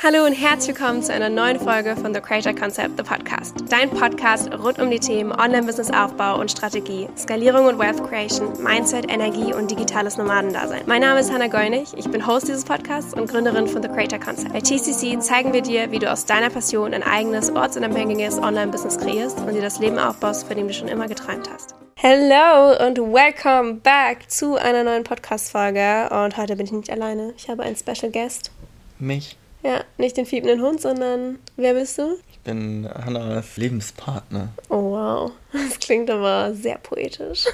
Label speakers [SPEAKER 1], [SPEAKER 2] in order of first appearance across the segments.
[SPEAKER 1] Hallo und herzlich willkommen zu einer neuen Folge von The Creator Concept, the Podcast. Dein Podcast rund um die Themen Online-Business-Aufbau und Strategie, Skalierung und Wealth Creation, Mindset, Energie und digitales Nomadendasein. Mein Name ist Hannah Geunig, ich bin Host dieses Podcasts und Gründerin von The Creator Concept. Bei TCC zeigen wir dir, wie du aus deiner Passion ein eigenes, ortsunabhängiges Online-Business kreierst und dir das Leben aufbaust, von dem du schon immer geträumt hast. Hello und welcome back zu einer neuen Podcast-Folge. Und heute bin ich nicht alleine. Ich habe einen Special Guest.
[SPEAKER 2] Mich.
[SPEAKER 1] Ja, nicht den fiebenden Hund, sondern wer bist du?
[SPEAKER 2] Ich bin Hannas Lebenspartner.
[SPEAKER 1] Oh wow, das klingt aber sehr poetisch.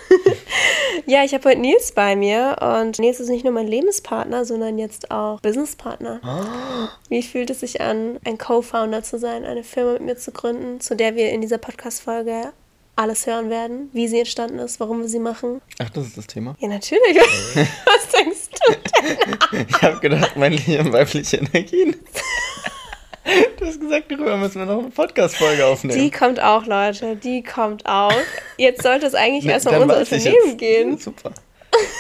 [SPEAKER 1] ja, ich habe heute Nils bei mir und Nils ist nicht nur mein Lebenspartner, sondern jetzt auch Businesspartner.
[SPEAKER 2] Oh.
[SPEAKER 1] Wie fühlt es sich an, ein Co-Founder zu sein, eine Firma mit mir zu gründen, zu der wir in dieser Podcast-Folge alles hören werden, wie sie entstanden ist, warum wir sie machen.
[SPEAKER 2] Ach, das ist das Thema?
[SPEAKER 1] Ja, natürlich. Was denkst du denn?
[SPEAKER 2] Ich habe gedacht, meine lieben weibliche Energien. Du hast gesagt, darüber müssen wir noch eine Podcast-Folge aufnehmen.
[SPEAKER 1] Die kommt auch, Leute. Die kommt auch. Jetzt sollte es eigentlich
[SPEAKER 2] Ne,
[SPEAKER 1] erstmal um unser
[SPEAKER 2] ich
[SPEAKER 1] Unternehmen
[SPEAKER 2] jetzt.
[SPEAKER 1] gehen.
[SPEAKER 2] Super.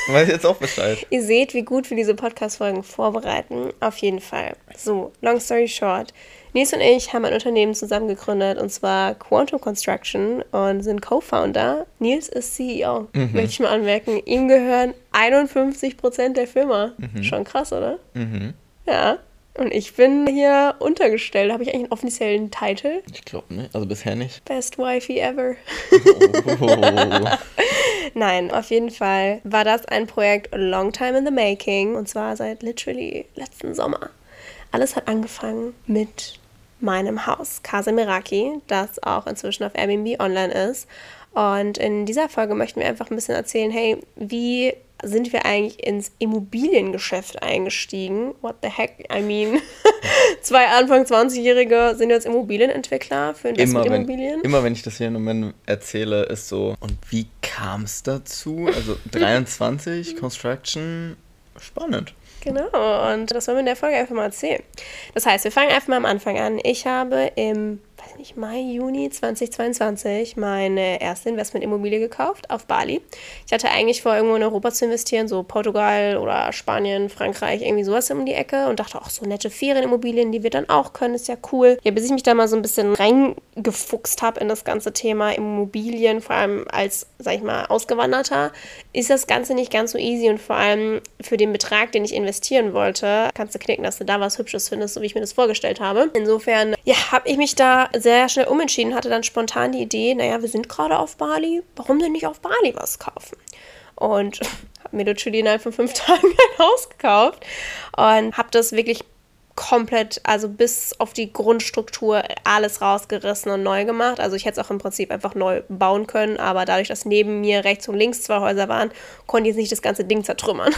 [SPEAKER 2] Dann weiß ich jetzt auch Bescheid.
[SPEAKER 1] Ihr seht, wie gut wir diese Podcast-Folgen vorbereiten. Auf jeden Fall. So, long story short. Nils und ich haben ein Unternehmen zusammen gegründet und zwar Quantum Construction und sind Co-Founder. Nils ist CEO, möchte ich mal anmerken. Ihm gehören 51 Prozent der Firma. Schon krass, oder?
[SPEAKER 2] Mhm.
[SPEAKER 1] Ja. Und ich bin hier untergestellt. Habe ich eigentlich einen offiziellen Titel?
[SPEAKER 2] Ich glaube nicht. Also bisher nicht.
[SPEAKER 1] Best Wifey ever.
[SPEAKER 2] Oh.
[SPEAKER 1] Nein, auf jeden Fall war das ein Projekt long time in the making und zwar seit literally letzten Sommer. Alles hat angefangen mit meinem Haus, Casa Meraki, das auch inzwischen auf Airbnb online ist. Und in dieser Folge möchten wir einfach ein bisschen erzählen, hey, wie sind wir eigentlich ins Immobiliengeschäft eingestiegen? What the heck? I mean, zwei Anfang 20-Jährige sind jetzt Immobilienentwickler für
[SPEAKER 2] immer,
[SPEAKER 1] Investmentimmobilien.
[SPEAKER 2] immer wenn ich das hier in Moment erzähle, ist so, und wie kam es dazu? Also 23, Construction, spannend.
[SPEAKER 1] Genau, und das wollen wir in der Folge einfach mal erzählen. Das heißt, wir fangen einfach mal am Anfang an. Ich habe im, weiß nicht, Mai, Juni 2022 meine erste Investmentimmobilie gekauft auf Bali. Ich hatte eigentlich vor, irgendwo in Europa zu investieren, so Portugal oder Spanien, Frankreich, irgendwie sowas um die Ecke und dachte auch so nette Ferienimmobilien, die wir dann auch können, ist ja cool. Ja, bis ich mich da mal so ein bisschen reingefuchst habe in das ganze Thema Immobilien, vor allem als, sag ich mal, Ausgewanderter, ist das Ganze nicht ganz so easy und vor allem für den Betrag, den ich investieren wollte, kannst du knicken, dass du da was Hübsches findest, so wie ich mir das vorgestellt habe. Insofern, ja, habe ich mich da sehr schnell umentschieden, hatte dann spontan die Idee, naja, wir sind gerade auf Bali, warum denn nicht auf Bali was kaufen? Und habe mir literally innerhalb von fünf Tagen ein Haus gekauft und habe das wirklich komplett, also bis auf die Grundstruktur alles rausgerissen und neu gemacht. Also ich hätte es auch im Prinzip einfach neu bauen können, aber dadurch, dass neben mir rechts und links zwei Häuser waren, konnte ich jetzt nicht das ganze Ding zertrümmern.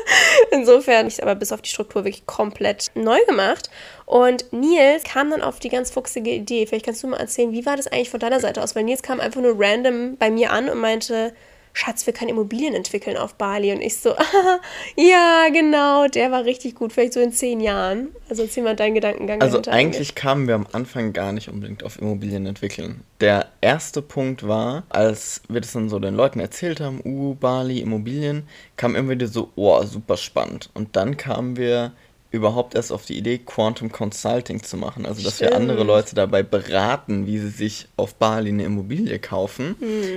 [SPEAKER 1] Insofern ist aber bis auf die Struktur wirklich komplett neu gemacht. Und Nils kam dann auf die ganz fuchsige Idee. Vielleicht kannst du mal erzählen, wie war das eigentlich von deiner Seite aus? Weil Nils kam einfach nur random bei mir an und meinte, Schatz, wir können Immobilien entwickeln auf Bali. Und ich so, ah, ja, genau, der war richtig gut, vielleicht so in zehn Jahren. Also erzähl mal deinen Gedankengang.
[SPEAKER 2] Also eigentlich kamen wir am Anfang gar nicht unbedingt auf Immobilien entwickeln. Der erste Punkt war, als wir das dann so den Leuten erzählt haben, uh, Bali, Immobilien, kam immer wieder so, oh, super spannend. Und dann kamen wir überhaupt erst auf die Idee, Quantum Consulting zu machen. Also, dass wir
[SPEAKER 1] Stimmt.
[SPEAKER 2] andere Leute dabei beraten, wie sie sich auf Bali eine Immobilie kaufen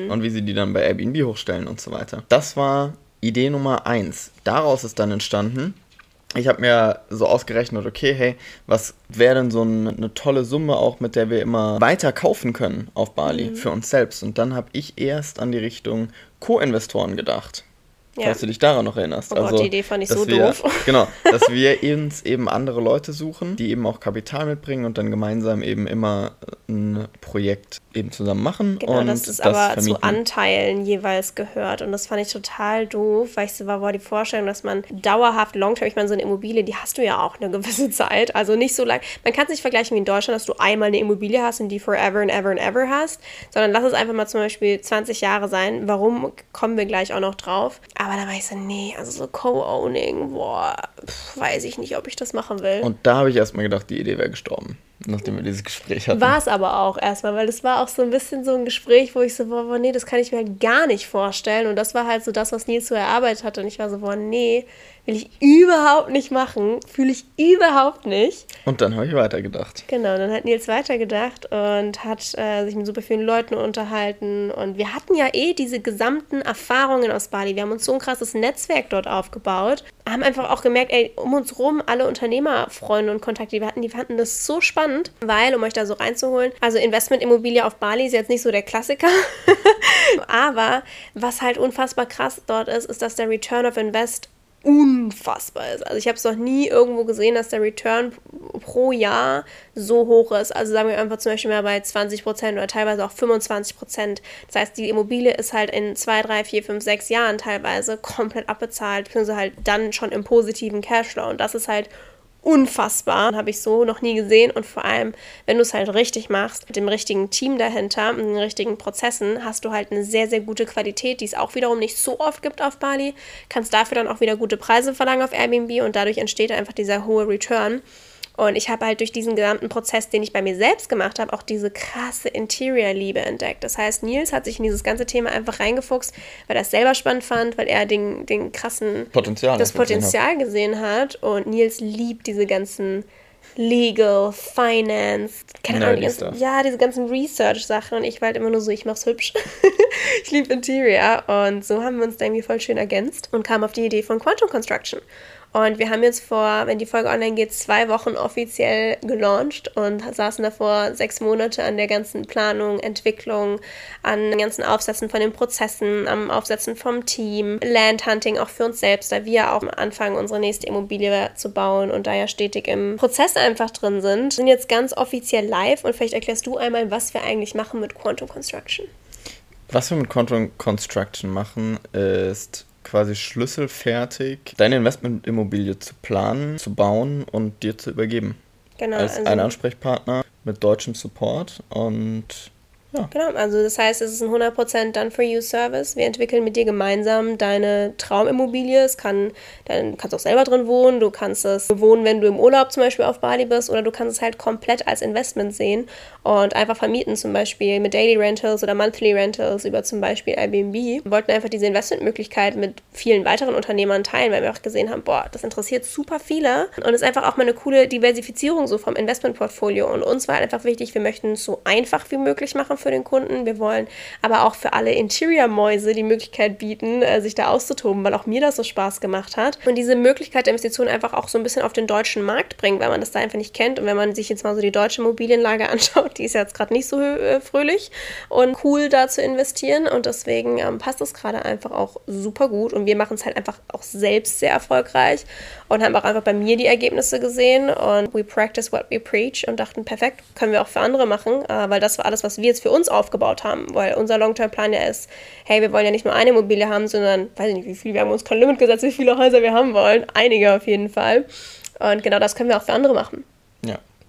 [SPEAKER 2] und wie sie die dann bei Airbnb hochstellen und so weiter. Das war Idee Nummer eins. Daraus ist dann entstanden, ich habe mir so ausgerechnet, okay, hey, was wäre denn so ein, eine tolle Summe auch, mit der wir immer weiter kaufen können auf Bali für uns selbst? Und dann habe ich erst an die Richtung Co-Investoren gedacht.
[SPEAKER 1] Ja.
[SPEAKER 2] Falls du dich daran noch erinnerst. Also,
[SPEAKER 1] Oh Gott, die Idee fand ich so
[SPEAKER 2] wir,
[SPEAKER 1] doof.
[SPEAKER 2] Genau, dass wir uns eben andere Leute suchen, die eben auch Kapital mitbringen und dann gemeinsam eben immer ein Projekt eben zusammen machen.
[SPEAKER 1] Genau,
[SPEAKER 2] und
[SPEAKER 1] dass es aber zu
[SPEAKER 2] vermieten.
[SPEAKER 1] Anteilen jeweils gehört. Und das fand ich total doof, weil ich so war, boah, die Vorstellung, dass man dauerhaft, long-term, ich meine, so eine Immobilie, die hast du ja auch eine gewisse Zeit. Also nicht so lang. Man kann es nicht vergleichen wie in Deutschland, dass du einmal eine Immobilie hast und die forever and ever and ever hast, sondern lass es einfach mal zum Beispiel 20 Jahre sein. Warum kommen wir gleich auch noch drauf? Aber da war ich so, nee, also so Co-Owning, boah, pf, weiß ich nicht, ob ich das machen will.
[SPEAKER 2] Und da habe ich erstmal gedacht, die Idee wäre gestorben, nachdem wir dieses Gespräch hatten.
[SPEAKER 1] War es aber auch erstmal, weil das war auch so ein bisschen so ein Gespräch, wo ich so, boah, nee, das kann ich mir halt gar nicht vorstellen. Und das war halt so das, was Nils so erarbeitet hatte. Und ich war so, boah, nee, will ich überhaupt nicht machen, fühle ich überhaupt nicht.
[SPEAKER 2] Und dann habe ich weitergedacht.
[SPEAKER 1] Genau, dann hat Nils weitergedacht und hat äh, sich mit super vielen Leuten unterhalten. Und wir hatten ja eh diese gesamten Erfahrungen aus Bali. Wir haben uns so ein krasses Netzwerk dort aufgebaut. Haben einfach auch gemerkt, ey, um uns rum alle Unternehmerfreunde und Kontakte, die wir hatten, die fanden das so spannend, weil, um euch da so reinzuholen, also Investmentimmobilie auf Bali ist jetzt nicht so der Klassiker. Aber was halt unfassbar krass dort ist, ist, dass der Return of Invest unfassbar ist. Also ich habe es noch nie irgendwo gesehen, dass der Return pro Jahr so hoch ist. Also sagen wir einfach zum Beispiel mal bei 20 Prozent oder teilweise auch 25 Prozent. Das heißt, die Immobilie ist halt in zwei, drei, vier, fünf, sechs Jahren teilweise komplett abbezahlt, beziehungsweise halt dann schon im positiven Cashflow. Und das ist halt unfassbar. Habe ich so noch nie gesehen. Und vor allem, wenn du es halt richtig machst, mit dem richtigen Team dahinter, mit den richtigen Prozessen, hast du halt eine sehr, sehr gute Qualität, die es auch wiederum nicht so oft gibt auf Bali. Kannst dafür dann auch wieder gute Preise verlangen auf Airbnb und dadurch entsteht einfach dieser hohe Return. Und ich habe halt durch diesen gesamten Prozess, den ich bei mir selbst gemacht habe, auch diese krasse Interior-Liebe entdeckt. Das heißt, Nils hat sich in dieses ganze Thema einfach reingefuchst, weil er es selber spannend fand, weil er den, den krassen
[SPEAKER 2] Potenzial,
[SPEAKER 1] das Potenzial gesehen hat. Und Nils liebt diese ganzen Legal, Finance, keine Ahnung, die ja, diese ganzen Research-Sachen und ich war halt immer nur so, ich mach's hübsch. ich liebe Interior und so haben wir uns da irgendwie voll schön ergänzt und kamen auf die Idee von Quantum Construction. Und wir haben jetzt vor, wenn die Folge online geht, zwei Wochen offiziell gelauncht und saßen davor sechs Monate an der ganzen Planung, Entwicklung, an den ganzen Aufsätzen von den Prozessen, am Aufsetzen vom Team, Landhunting auch für uns selbst, da wir auch anfangen, unsere nächste Immobilie zu bauen und da ja stetig im Prozess einfach drin sind, sind jetzt ganz offiziell live und vielleicht erklärst du einmal, was wir eigentlich machen mit Quantum Construction.
[SPEAKER 2] Was wir mit Quantum Construction machen, ist quasi schlüsselfertig deine Investmentimmobilie zu planen, zu bauen und dir zu übergeben. Genau. Als also ein Ansprechpartner mit deutschem Support und ja.
[SPEAKER 1] Genau, also das heißt, es ist ein 100% Done-for-You-Service. Wir entwickeln mit dir gemeinsam deine Traumimmobilie. Es kann, dann kannst auch selber drin wohnen. Du kannst es wohnen, wenn du im Urlaub zum Beispiel auf Bali bist oder du kannst es halt komplett als Investment sehen und einfach vermieten, zum Beispiel mit Daily Rentals oder Monthly Rentals über zum Beispiel Airbnb. Wir wollten einfach diese Investmentmöglichkeit mit vielen weiteren Unternehmern teilen, weil wir auch gesehen haben, boah, das interessiert super viele und es ist einfach auch mal eine coole Diversifizierung so vom Investmentportfolio. Und uns war einfach wichtig, wir möchten es so einfach wie möglich machen für den Kunden. Wir wollen aber auch für alle Interior-Mäuse die Möglichkeit bieten, äh, sich da auszutoben, weil auch mir das so Spaß gemacht hat. Und diese Möglichkeit der Investition einfach auch so ein bisschen auf den deutschen Markt bringen, weil man das da einfach nicht kennt. Und wenn man sich jetzt mal so die deutsche Immobilienlage anschaut, die ist jetzt gerade nicht so äh, fröhlich und cool da zu investieren. Und deswegen ähm, passt das gerade einfach auch super gut. Und wir machen es halt einfach auch selbst sehr erfolgreich und haben auch einfach bei mir die Ergebnisse gesehen. Und we practice what we preach und dachten, perfekt, können wir auch für andere machen, äh, weil das war alles, was wir jetzt für uns aufgebaut haben. Weil unser Long-Term-Plan ja ist, hey, wir wollen ja nicht nur eine Immobilie haben, sondern, weiß ich nicht wie viel, wir haben uns kein Limit gesetzt, wie viele Häuser wir haben wollen. Einige auf jeden Fall. Und genau das können wir auch für andere machen.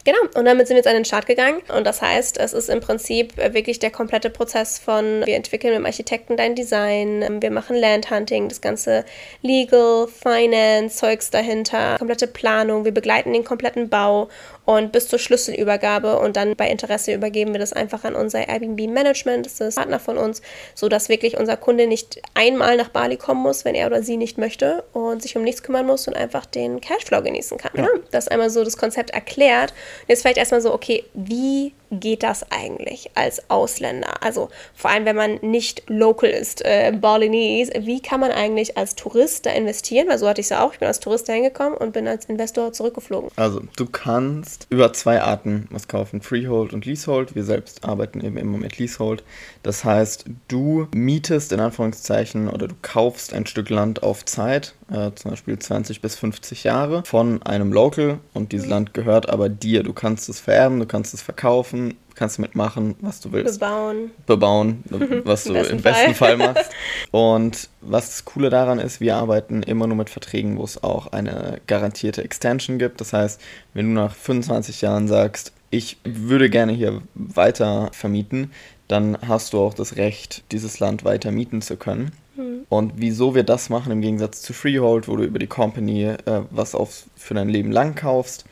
[SPEAKER 1] Genau, und damit sind wir jetzt an den Start gegangen. Und das heißt, es ist im Prinzip wirklich der komplette Prozess von, wir entwickeln mit dem Architekten dein Design, wir machen Landhunting, das ganze Legal, Finance, Zeugs dahinter, komplette Planung, wir begleiten den kompletten Bau und bis zur Schlüsselübergabe und dann bei Interesse übergeben wir das einfach an unser Airbnb Management, das ist Partner von uns, sodass wirklich unser Kunde nicht einmal nach Bali kommen muss, wenn er oder sie nicht möchte und sich um nichts kümmern muss und einfach den Cashflow genießen kann. Ja. Das ist einmal so das Konzept erklärt. Und jetzt vielleicht erstmal so, okay, wie geht das eigentlich als Ausländer? Also vor allem, wenn man nicht local ist, äh, Balinese, wie kann man eigentlich als Tourist da investieren? Weil so hatte ich es ja auch. Ich bin als Tourist da hingekommen und bin als Investor zurückgeflogen.
[SPEAKER 2] Also du kannst über zwei Arten was kaufen, Freehold und Leasehold. Wir selbst arbeiten eben immer mit Leasehold. Das heißt, du mietest in Anführungszeichen oder du kaufst ein Stück Land auf Zeit, äh, zum Beispiel 20 bis 50 Jahre, von einem Local und dieses Land gehört aber dir. Du kannst es vererben, du kannst es verkaufen kannst mitmachen, was du willst.
[SPEAKER 1] Bebauen.
[SPEAKER 2] Bebauen, was du im besten Fall machst. Und was das Coole daran ist, wir arbeiten immer nur mit Verträgen, wo es auch eine garantierte Extension gibt. Das heißt, wenn du nach 25 Jahren sagst, ich würde gerne hier weiter vermieten, dann hast du auch das Recht, dieses Land weiter mieten zu können. Mhm. Und wieso wir das machen im Gegensatz zu Freehold, wo du über die Company äh, was auf, für dein Leben lang kaufst,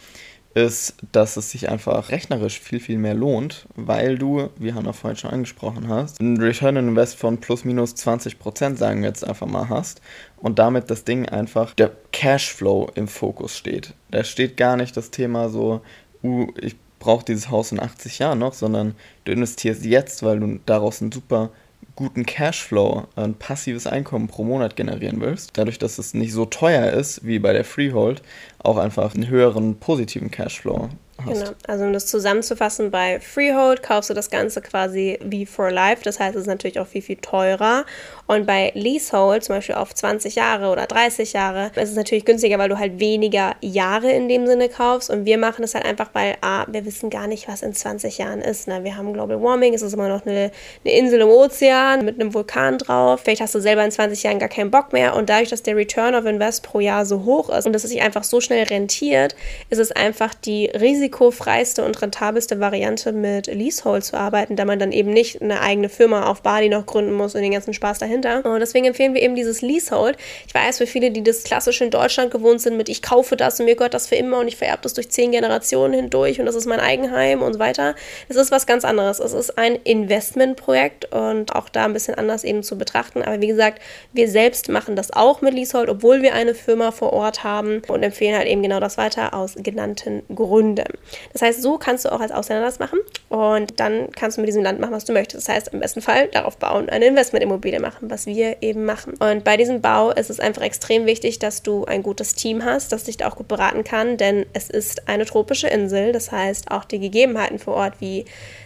[SPEAKER 2] ist, dass es sich einfach rechnerisch viel, viel mehr lohnt, weil du, wie Hannah vorhin schon angesprochen hast, einen Return on Invest von plus minus 20% sagen wir jetzt einfach mal hast und damit das Ding einfach der Cashflow im Fokus steht. Da steht gar nicht das Thema so, uh, ich brauche dieses Haus in 80 Jahren noch, sondern du investierst jetzt, weil du daraus einen super guten Cashflow, ein passives Einkommen pro Monat generieren willst, dadurch, dass es nicht so teuer ist wie bei der Freehold, auch einfach einen höheren positiven Cashflow
[SPEAKER 1] Genau, also um das zusammenzufassen, bei Freehold kaufst du das Ganze quasi wie for life, das heißt, es ist natürlich auch viel, viel teurer. Und bei Leasehold, zum Beispiel auf 20 Jahre oder 30 Jahre, ist es natürlich günstiger, weil du halt weniger Jahre in dem Sinne kaufst. Und wir machen es halt einfach, weil A, wir wissen gar nicht, was in 20 Jahren ist. Ne? Wir haben Global Warming, es ist immer noch eine, eine Insel im Ozean mit einem Vulkan drauf. Vielleicht hast du selber in 20 Jahren gar keinen Bock mehr. Und dadurch, dass der Return of Invest pro Jahr so hoch ist und dass es sich einfach so schnell rentiert, ist es einfach die risikofreiste und rentabelste Variante mit Leasehold zu arbeiten, da man dann eben nicht eine eigene Firma auf Bali noch gründen muss und den ganzen Spaß dahinter. Und deswegen empfehlen wir eben dieses Leasehold. Ich weiß, für viele, die das klassisch in Deutschland gewohnt sind, mit ich kaufe das und mir gehört das für immer und ich vererbe das durch zehn Generationen hindurch und das ist mein Eigenheim und so weiter. Es ist was ganz anderes. Es ist ein Investmentprojekt und auch da ein bisschen anders eben zu betrachten. Aber wie gesagt, wir selbst machen das auch mit Leasehold, obwohl wir eine Firma vor Ort haben und empfehlen halt eben genau das weiter aus genannten Gründen. Das heißt, so kannst du auch als Ausländer das machen und dann kannst du mit diesem Land machen, was du möchtest. Das heißt, im besten Fall darauf bauen, eine Investmentimmobilie machen, was wir eben machen. Und bei diesem Bau ist es einfach extrem wichtig, dass du ein gutes Team hast, das dich da auch gut beraten kann, denn es ist eine tropische Insel. Das heißt, auch die Gegebenheiten vor Ort wie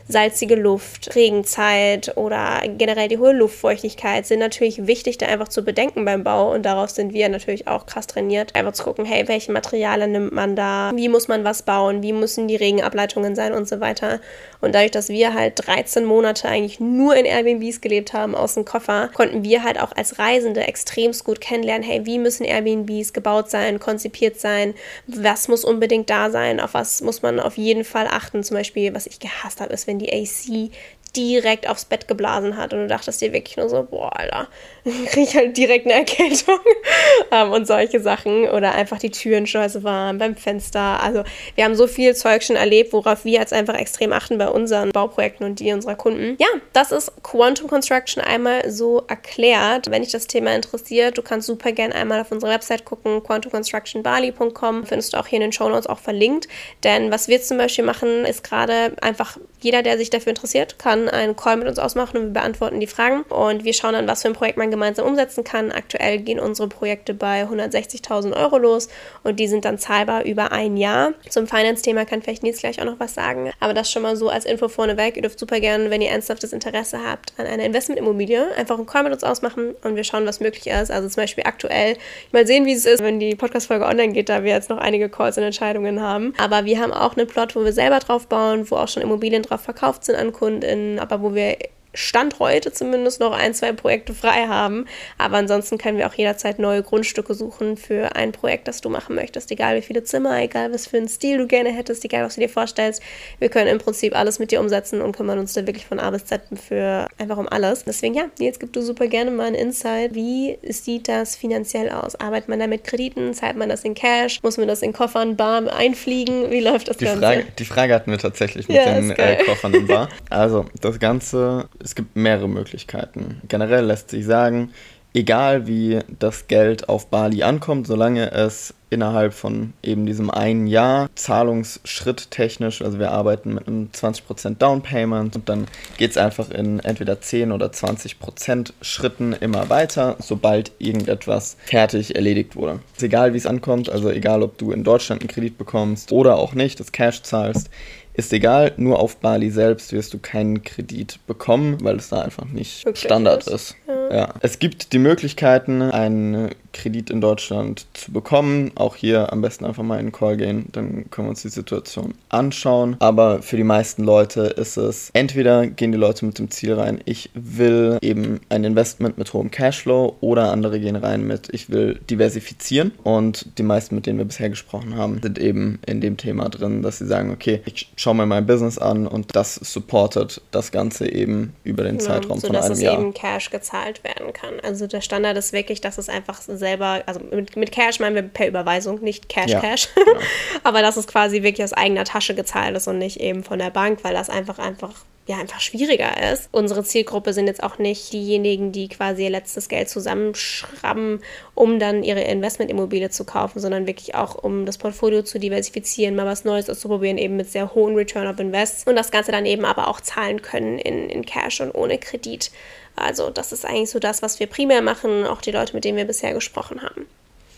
[SPEAKER 1] salzige Luft, Regenzeit oder generell die hohe Luftfeuchtigkeit sind natürlich wichtig, da einfach zu bedenken beim Bau. Und darauf sind wir natürlich auch krass trainiert, einfach zu gucken, hey, welche Materialien nimmt man da, wie muss man was bauen, wie müssen die Regenableitungen sein und so weiter. Und dadurch, dass wir halt 13 Monate eigentlich nur in Airbnbs gelebt haben, aus dem Koffer, konnten wir halt auch als Reisende extremst gut kennenlernen, hey, wie müssen Airbnbs gebaut sein, konzipiert sein, was muss unbedingt da sein, auf was muss man auf jeden Fall achten. Zum Beispiel, was ich gehasst habe, ist, wenn die AC direkt aufs Bett geblasen hat und du dachtest dir wirklich nur so, boah, Alter, kriege ich halt direkt eine Erkältung ähm, und solche Sachen oder einfach die Türen scheiße waren beim Fenster. Also wir haben so viel Zeug schon erlebt, worauf wir jetzt einfach extrem achten bei unseren Bauprojekten und die unserer Kunden. Ja, das ist Quantum Construction einmal so erklärt. Wenn dich das Thema interessiert, du kannst super gerne einmal auf unsere Website gucken, quantumconstructionbali.com, findest du auch hier in den Show Notes auch verlinkt. Denn was wir zum Beispiel machen, ist gerade einfach jeder, der sich dafür interessiert, kann einen Call mit uns ausmachen und wir beantworten die Fragen. Und wir schauen dann, was für ein Projekt man gemeinsam umsetzen kann. Aktuell gehen unsere Projekte bei 160.000 Euro los und die sind dann zahlbar über ein Jahr. Zum Finance-Thema kann vielleicht Nils gleich auch noch was sagen. Aber das schon mal so als Info vorneweg. Ihr dürft super gerne, wenn ihr ernsthaftes Interesse habt an einer Investmentimmobilie, einfach einen Call mit uns ausmachen und wir schauen, was möglich ist. Also zum Beispiel aktuell, mal sehen, wie es ist, wenn die Podcast-Folge online geht, da wir jetzt noch einige Calls und Entscheidungen haben. Aber wir haben auch einen Plot, wo wir selber drauf bauen, wo auch schon Immobilien drauf verkauft sind an Kunden aber wo wir Stand heute zumindest noch ein, zwei Projekte frei haben. Aber ansonsten können wir auch jederzeit neue Grundstücke suchen für ein Projekt, das du machen möchtest. Egal wie viele Zimmer, egal was für einen Stil du gerne hättest, egal was du dir vorstellst. Wir können im Prinzip alles mit dir umsetzen und kümmern uns da wirklich von A bis Z für einfach um alles. Deswegen ja, jetzt gib du super gerne mal einen Insight. Wie sieht das finanziell aus? Arbeitet man da mit Krediten? Zahlt man das in Cash? Muss man das in Koffern bar einfliegen? Wie läuft das
[SPEAKER 2] die
[SPEAKER 1] Ganze?
[SPEAKER 2] Frage, die Frage hatten wir tatsächlich mit ja, den äh, Koffern im Bar. Also, das Ganze es gibt mehrere Möglichkeiten. Generell lässt sich sagen, egal wie das Geld auf Bali ankommt, solange es innerhalb von eben diesem einen Jahr Zahlungsschritt technisch, also wir arbeiten mit einem 20% Down Payment und dann geht es einfach in entweder 10 oder 20% Schritten immer weiter, sobald irgendetwas fertig erledigt wurde. Ist egal wie es ankommt, also egal ob du in Deutschland einen Kredit bekommst oder auch nicht, das Cash zahlst, ist egal, nur auf Bali selbst wirst du keinen Kredit bekommen, weil es da einfach nicht Wirklich Standard ist. ist. Ja. ja. Es gibt die Möglichkeiten, einen Kredit in Deutschland zu bekommen. Auch hier am besten einfach mal in den Call gehen, dann können wir uns die Situation anschauen. Aber für die meisten Leute ist es, entweder gehen die Leute mit dem Ziel rein, ich will eben ein Investment mit hohem Cashflow oder andere gehen rein mit, ich will diversifizieren. Und die meisten, mit denen wir bisher gesprochen haben, sind eben in dem Thema drin, dass sie sagen, okay, ich schau mir mein Business an und das supportet das Ganze eben über den
[SPEAKER 1] Genau,
[SPEAKER 2] Zeitraum von
[SPEAKER 1] sodass
[SPEAKER 2] einem
[SPEAKER 1] es
[SPEAKER 2] Jahr.
[SPEAKER 1] eben Cash gezahlt werden kann. Also der Standard ist wirklich, dass es einfach selber, also mit, mit Cash meinen wir per Überweisung, nicht Cash
[SPEAKER 2] Ja,
[SPEAKER 1] Cash.
[SPEAKER 2] genau.
[SPEAKER 1] Aber dass es quasi wirklich aus eigener Tasche gezahlt ist und nicht eben von der Bank, weil das einfach einfach ja, einfach schwieriger ist. Unsere Zielgruppe sind jetzt auch nicht diejenigen, die quasi ihr letztes Geld zusammenschrauben, um dann ihre Investmentimmobilie zu kaufen, sondern wirklich auch, um das Portfolio zu diversifizieren, mal was Neues auszuprobieren, eben mit sehr hohen Return of Invest und das Ganze dann eben aber auch zahlen können in, in Cash und ohne Kredit. Also das ist eigentlich so das, was wir primär machen, auch die Leute, mit denen wir bisher gesprochen haben.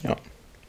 [SPEAKER 2] Ja,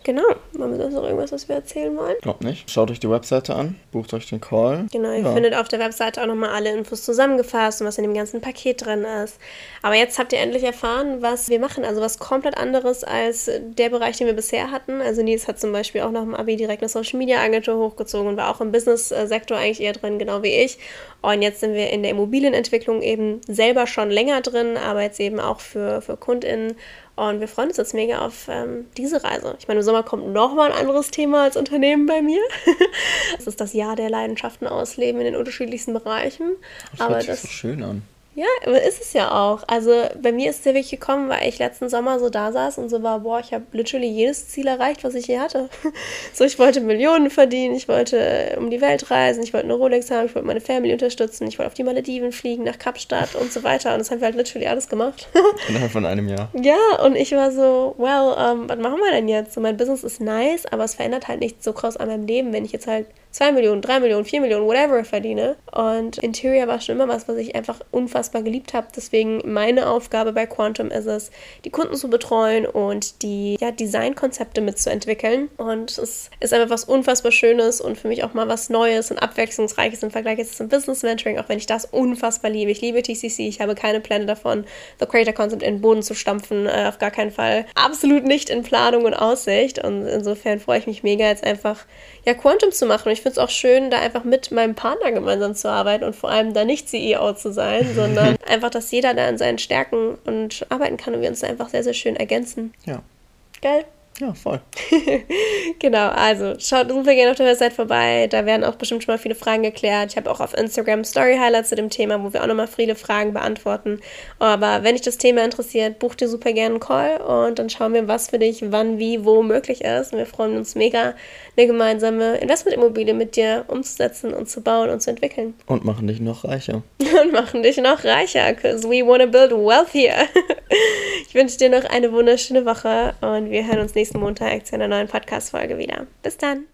[SPEAKER 1] Genau. Haben wir sonst noch irgendwas, was wir erzählen wollen?
[SPEAKER 2] glaub nicht. Schaut euch die Webseite an, bucht euch den Call.
[SPEAKER 1] Genau, ihr
[SPEAKER 2] ja.
[SPEAKER 1] findet auf der Webseite auch nochmal alle Infos zusammengefasst und was in dem ganzen Paket drin ist. Aber jetzt habt ihr endlich erfahren, was wir machen. Also was komplett anderes als der Bereich, den wir bisher hatten. Also Nils hat zum Beispiel auch nach dem Abi direkt eine Social Media Agentur hochgezogen und war auch im Business-Sektor eigentlich eher drin, genau wie ich. Und jetzt sind wir in der Immobilienentwicklung eben selber schon länger drin, aber jetzt eben auch für, für KundInnen. Und wir freuen uns jetzt mega auf ähm, diese Reise. Ich meine, im Sommer kommt nochmal ein anderes Thema als Unternehmen bei mir. Es ist das Jahr der Leidenschaften ausleben in den unterschiedlichsten Bereichen.
[SPEAKER 2] Das
[SPEAKER 1] aber
[SPEAKER 2] hört sich
[SPEAKER 1] das,
[SPEAKER 2] so schön an.
[SPEAKER 1] Ja, aber ist es ja auch. Also bei mir ist es ja wirklich gekommen, weil ich letzten Sommer so da saß und so war, boah, ich habe literally jedes Ziel erreicht, was ich je hatte. so, ich wollte Millionen verdienen, ich wollte äh, um die Welt reisen, ich wollte eine Rolex haben, ich wollte meine Family unterstützen, ich wollte auf die Malediven fliegen, nach Kapstadt und so weiter. Und das haben wir halt literally alles gemacht.
[SPEAKER 2] Innerhalb von einem Jahr.
[SPEAKER 1] Ja, und ich war so, well, ähm, was machen wir denn jetzt? So, mein Business ist nice, aber es verändert halt nichts so krass an meinem Leben, wenn ich jetzt halt 2 Millionen, 3 Millionen, 4 Millionen, whatever verdiene. Und Interior war schon immer was, was ich einfach unfassbar geliebt habe. Deswegen meine Aufgabe bei Quantum ist es, die Kunden zu betreuen und die ja, Designkonzepte mitzuentwickeln. Und es ist einfach was unfassbar Schönes und für mich auch mal was Neues und Abwechslungsreiches im Vergleich jetzt zum Business Mentoring, auch wenn ich das unfassbar liebe. Ich liebe TCC, ich habe keine Pläne davon, The Creator Concept in den Boden zu stampfen, äh, auf gar keinen Fall. Absolut nicht in Planung und Aussicht. Und insofern freue ich mich mega, jetzt einfach ja, Quantum zu machen. Und ich es auch schön, da einfach mit meinem Partner gemeinsam zu arbeiten und vor allem da nicht CEO zu sein, sondern einfach, dass jeder da an seinen Stärken und arbeiten kann und wir uns da einfach sehr, sehr schön ergänzen.
[SPEAKER 2] Ja.
[SPEAKER 1] Geil.
[SPEAKER 2] Ja, voll.
[SPEAKER 1] Genau, also schaut super gerne auf der Website vorbei. Da werden auch bestimmt schon mal viele Fragen geklärt. Ich habe auch auf Instagram Story Highlights zu dem Thema, wo wir auch nochmal viele Fragen beantworten. Aber wenn dich das Thema interessiert, buch dir super gerne einen Call und dann schauen wir, was für dich wann, wie, wo möglich ist. Und wir freuen uns mega, eine gemeinsame Investmentimmobilie mit dir umzusetzen und zu bauen und zu entwickeln.
[SPEAKER 2] Und machen dich noch reicher.
[SPEAKER 1] Und machen dich noch reicher, because we want to build wealth here. Ich wünsche dir noch eine wunderschöne Woche und wir hören uns nächsten Montag zu einer neuen Podcast-Folge wieder. Bis dann.